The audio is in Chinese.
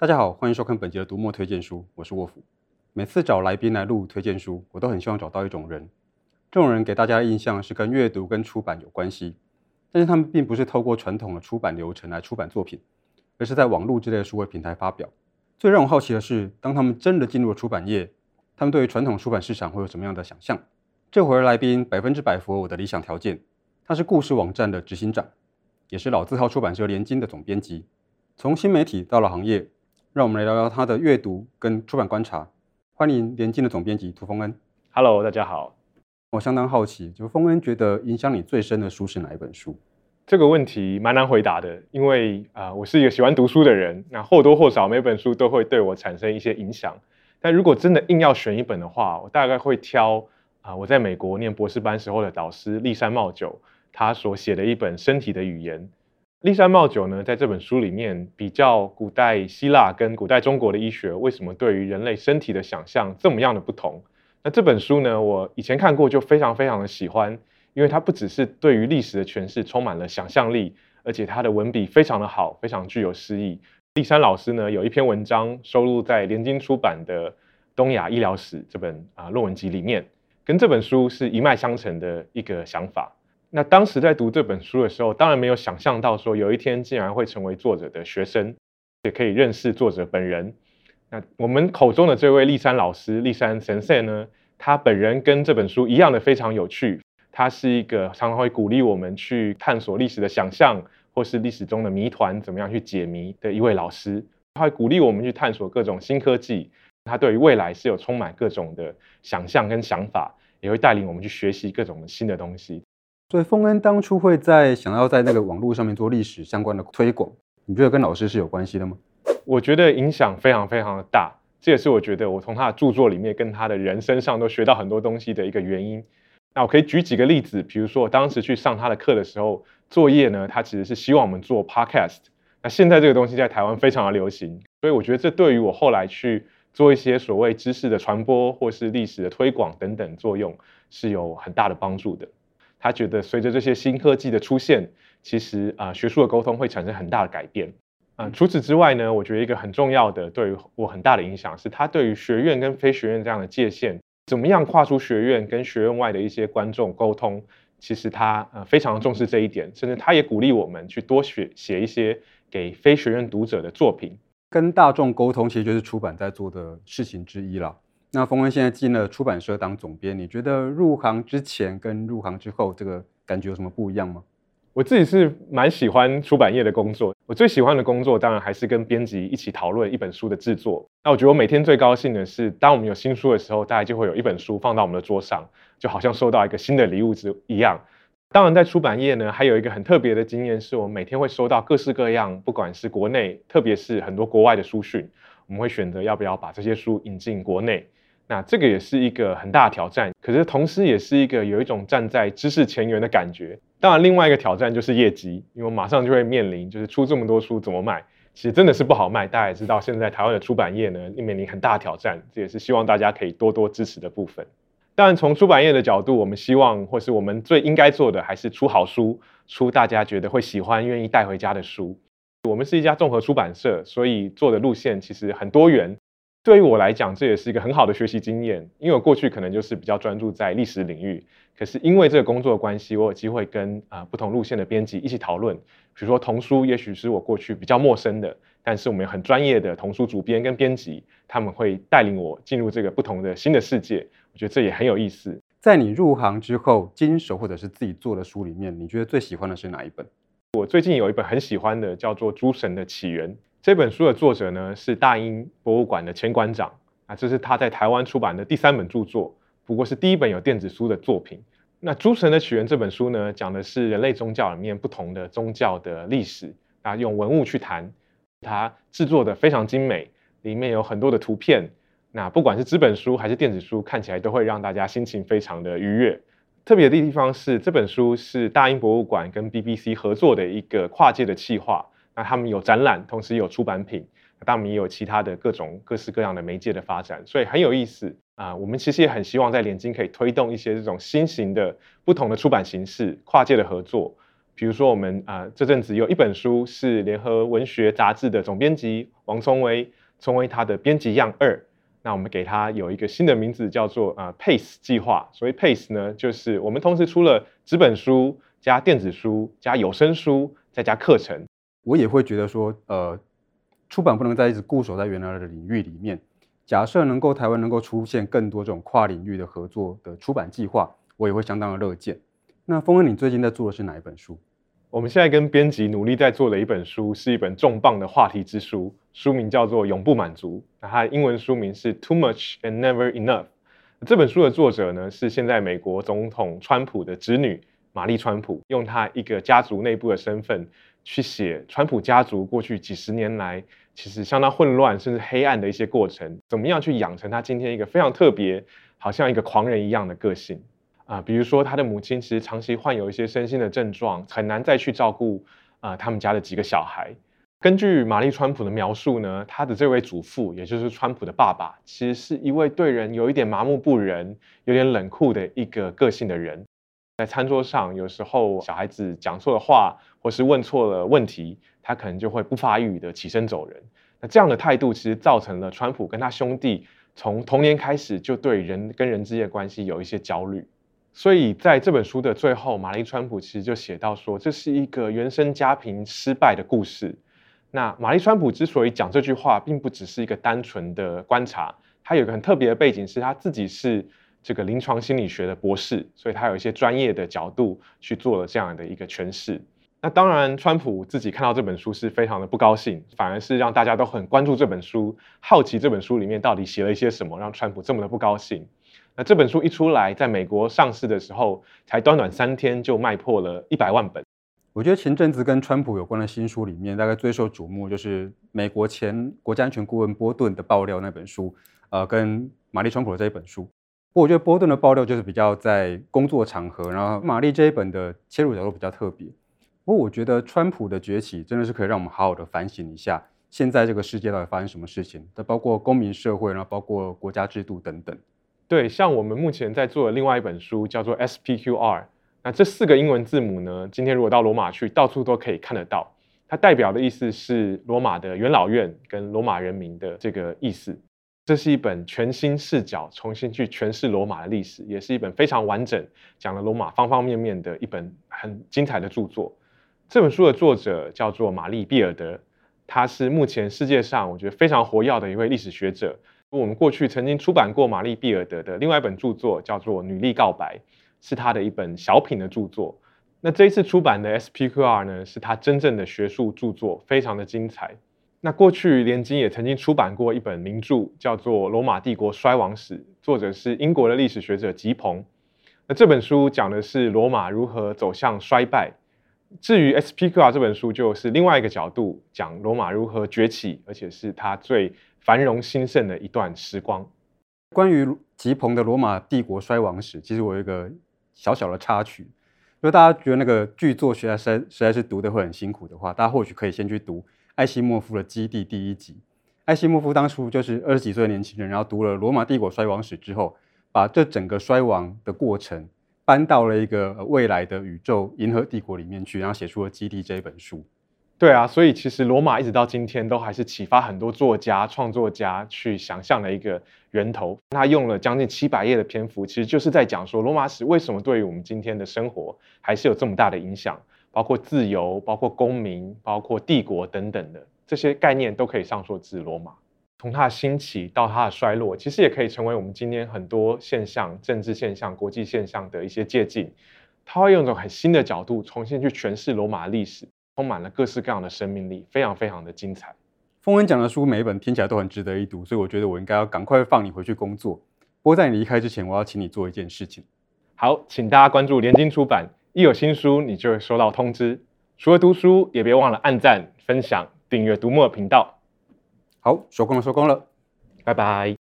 大家好，欢迎收看本集的读墨推荐书，我是沃夫。每次找来宾来录推荐书，我都很希望找到一种人，这种人给大家的印象是跟阅读跟出版有关系，但是他们并不是透过传统的出版流程来出版作品，而是在网络之类的书会平台发表。最让我好奇的是，当他们真的进入了出版业，他们对于传统出版市场会有什么样的想象？这回的来宾百分之百符合我的理想条件，他是故事网站的执行长，也是老字号出版社联经的总编辑，从新媒体到了行业。让我们来聊聊他的阅读跟出版观察。欢迎联经的总编辑涂丰恩。Hello，大家好。我相当好奇，就丰恩觉得影响你最深的书是哪一本书？这个问题蛮难回答的，因为啊、呃，我是一个喜欢读书的人，那或多或少每本书都会对我产生一些影响。但如果真的硬要选一本的话，我大概会挑啊、呃，我在美国念博士班时候的导师立山茂久他所写的一本《身体的语言》。立山茂久呢，在这本书里面比较古代希腊跟古代中国的医学为什么对于人类身体的想象这么样的不同。那这本书呢，我以前看过就非常非常的喜欢，因为它不只是对于历史的诠释充满了想象力，而且它的文笔非常的好，非常具有诗意。立山老师呢，有一篇文章收录在联经出版的《东亚医疗史》这本啊论文集里面，跟这本书是一脉相承的一个想法。那当时在读这本书的时候，当然没有想象到说有一天竟然会成为作者的学生，也可以认识作者本人。那我们口中的这位立山老师，立山神社呢，他本人跟这本书一样的非常有趣。他是一个常常会鼓励我们去探索历史的想象，或是历史中的谜团怎么样去解谜的一位老师。他会鼓励我们去探索各种新科技。他对于未来是有充满各种的想象跟想法，也会带领我们去学习各种新的东西。所以丰恩当初会在想要在那个网络上面做历史相关的推广，你觉得跟老师是有关系的吗？我觉得影响非常非常的大，这也是我觉得我从他的著作里面跟他的人身上都学到很多东西的一个原因。那我可以举几个例子，比如说我当时去上他的课的时候，作业呢，他其实是希望我们做 podcast。那现在这个东西在台湾非常的流行，所以我觉得这对于我后来去做一些所谓知识的传播或是历史的推广等等作用是有很大的帮助的。他觉得随着这些新科技的出现，其实啊、呃，学术的沟通会产生很大的改变。啊、呃，除此之外呢，我觉得一个很重要的，对于我很大的影响是，他对于学院跟非学院这样的界限，怎么样跨出学院跟学院外的一些观众沟通，其实他呃非常重视这一点，甚至他也鼓励我们去多写写一些给非学院读者的作品，跟大众沟通，其实就是出版在做的事情之一了。那丰恩现在进了出版社当总编，你觉得入行之前跟入行之后这个感觉有什么不一样吗？我自己是蛮喜欢出版业的工作，我最喜欢的工作当然还是跟编辑一起讨论一本书的制作。那我觉得我每天最高兴的是，当我们有新书的时候，大概就会有一本书放到我们的桌上，就好像收到一个新的礼物之一样。当然，在出版业呢，还有一个很特别的经验，是我们每天会收到各式各样，不管是国内，特别是很多国外的书讯，我们会选择要不要把这些书引进国内。那这个也是一个很大的挑战，可是同时也是一个有一种站在知识前沿的感觉。当然，另外一个挑战就是业绩，因为马上就会面临，就是出这么多书怎么卖，其实真的是不好卖。大家也知道，现在台湾的出版业呢，面临很大挑战，这也是希望大家可以多多支持的部分。当然，从出版业的角度，我们希望或是我们最应该做的，还是出好书，出大家觉得会喜欢、愿意带回家的书。我们是一家综合出版社，所以做的路线其实很多元。对于我来讲，这也是一个很好的学习经验，因为我过去可能就是比较专注在历史领域，可是因为这个工作的关系，我有机会跟啊、呃、不同路线的编辑一起讨论。比如说童书，也许是我过去比较陌生的，但是我们有很专业的童书主编跟编辑，他们会带领我进入这个不同的新的世界。我觉得这也很有意思。在你入行之后，经手或者是自己做的书里面，你觉得最喜欢的是哪一本？我最近有一本很喜欢的，叫做《诸神的起源》。这本书的作者呢，是大英博物馆的前馆长啊，这是他在台湾出版的第三本著作，不过是第一本有电子书的作品。那《诸神的起源》这本书呢，讲的是人类宗教里面不同的宗教的历史啊，用文物去谈，它制作的非常精美，里面有很多的图片。那不管是纸本书还是电子书，看起来都会让大家心情非常的愉悦。特别的地方是，这本书是大英博物馆跟 BBC 合作的一个跨界的企划。那他们有展览，同时有出版品，当然也有其他的各种各式各样的媒介的发展，所以很有意思啊。我们其实也很希望在联经可以推动一些这种新型的不同的出版形式，跨界的合作。比如说我们啊、这阵子有一本书是联合文学杂志的总编辑王聪威，聪威他的编辑样二，那我们给他有一个新的名字叫做啊、PACE 计划。所谓 PACE 呢，就是我们同时出了纸本书加电子书加有声书再加课程。我也会觉得说，呃，出版不能再一直固守在原来的领域里面。假设能够台湾能够出现更多这种跨领域的合作的出版计划，我也会相当的乐见。那丰恩，你最近在做的是哪一本书？我们现在跟编辑努力在做的一本书，是一本重磅的话题之书，书名叫做《永不满足》，那它的英文书名是《Too Much and Never Enough》。这本书的作者呢，是现在美国总统川普的侄女玛丽川普，用她一个家族内部的身份去写川普家族过去几十年来。其实相当混乱甚至黑暗的一些过程，怎么样去养成他今天一个非常特别，好像一个狂人一样的个性啊、比如说他的母亲其实长期患有一些身心的症状，很难再去照顾啊、他们家的几个小孩。根据玛丽川普的描述呢，他的这位祖父，也就是川普的爸爸，其实是一位对人有一点麻木不仁、有点冷酷的一个个性的人。在餐桌上，有时候小孩子讲错了话，或是问错了问题，他可能就会不发一语的起身走人。那这样的态度，其实造成了川普跟他兄弟从童年开始就对人跟人之间的关系有一些焦虑。所以在这本书的最后，玛丽川普其实就写到说，这是一个原生家庭失败的故事。那玛丽川普之所以讲这句话，并不只是一个单纯的观察，他有个很特别的背景，是他自己是。这个临床心理学的博士，所以他有一些专业的角度去做了这样的一个诠释。那当然，川普自己看到这本书是非常的不高兴，反而是让大家都很关注这本书，好奇这本书里面到底写了一些什么，让川普这么的不高兴。那这本书一出来，在美国上市的时候，才短短三天就卖破了一百万本。我觉得前阵子跟川普有关的新书里面，大概最受瞩目就是美国前国家安全顾问波顿的爆料那本书，呃，跟玛丽川普的这一本书。我觉得波顿的爆料就是比较在工作场合，然后玛丽这一本的切入角度比较特别。不过我觉得川普的崛起真的是可以让我们好好的反省一下，现在这个世界到底发生什么事情？它包括公民社会，然后包括国家制度等等。对，像我们目前在做的另外一本书叫做 SPQR，那这四个英文字母呢，今天如果到罗马去，到处都可以看得到。它代表的意思是罗马的元老院跟罗马人民的这个意思。这是一本全新视角重新去诠释罗马的历史，也是一本非常完整讲了罗马方方面面的一本很精彩的著作。这本书的作者叫做玛丽·毕尔德，他是目前世界上我觉得非常活跃的一位历史学者。我们过去曾经出版过玛丽·毕尔德的另外一本著作，叫做《女力告白》，是他的一本小品的著作。那这一次出版的 SPQR 呢，是他真正的学术著作，非常的精彩。那过去联经也曾经出版过一本名著，叫做《罗马帝国衰亡史》，作者是英国的历史学者吉彭。那这本书讲的是罗马如何走向衰败。至于 SPQR 这本书，就是另外一个角度讲罗马如何崛起，而且是它最繁荣兴盛的一段时光。关于吉彭的《罗马帝国衰亡史》，其实我有一个小小的插曲，如果大家觉得那个巨作实在实在是读得会很辛苦的话，大家或许可以先去读。艾西莫夫的《基地》第一集，艾西莫夫当初就是二十几岁的年轻人，然后读了《罗马帝国衰亡史》之后，把这整个衰亡的过程搬到了一个未来的宇宙银河帝国里面去，然后写出了《基地》这一本书。对啊，所以其实罗马一直到今天都还是启发很多作家、创作家去想象的一个源头。他用了将近七百页的篇幅，其实就是在讲说罗马史为什么对于我们今天的生活还是有这么大的影响。包括自由，包括公民，包括帝国等等的这些概念，都可以上溯至罗马。从它的兴起到它的衰落，其实也可以成为我们今天很多现象、政治现象、国际现象的一些借鉴。它会用一种很新的角度重新去诠释罗马的历史，充满了各式各样的生命力，非常非常的精彩。丰文讲的书每一本听起来都很值得一读，所以我觉得我应该要赶快放你回去工作。不过在你离开之前，我要请你做一件事情。好，请大家关注联经出版。一有新书，你就会收到通知。除了读书，也别忘了按赞、分享、订阅读墨频道。好，收工了，收工了，拜拜。